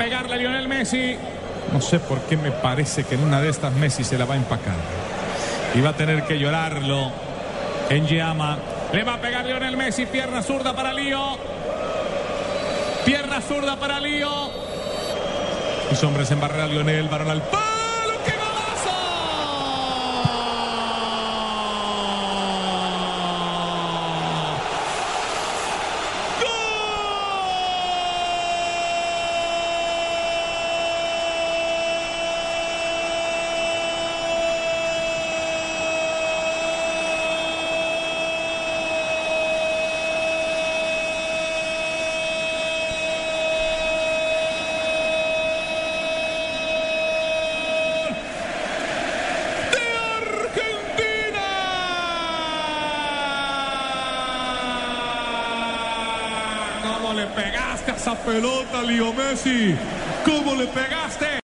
pegarle a Lionel Messi. No sé por qué me parece que en una de estas Messi se la va a empacar. Y va a tener que llorarlo en Llama. Le va a pegar Lionel Messi, pierna zurda para Lío. Pierna zurda para Lío. Mis hombres en barrera Lionel, varón al palo. ¿Cómo le pegaste a esa pelota, Leo Messi? ¿Cómo le pegaste?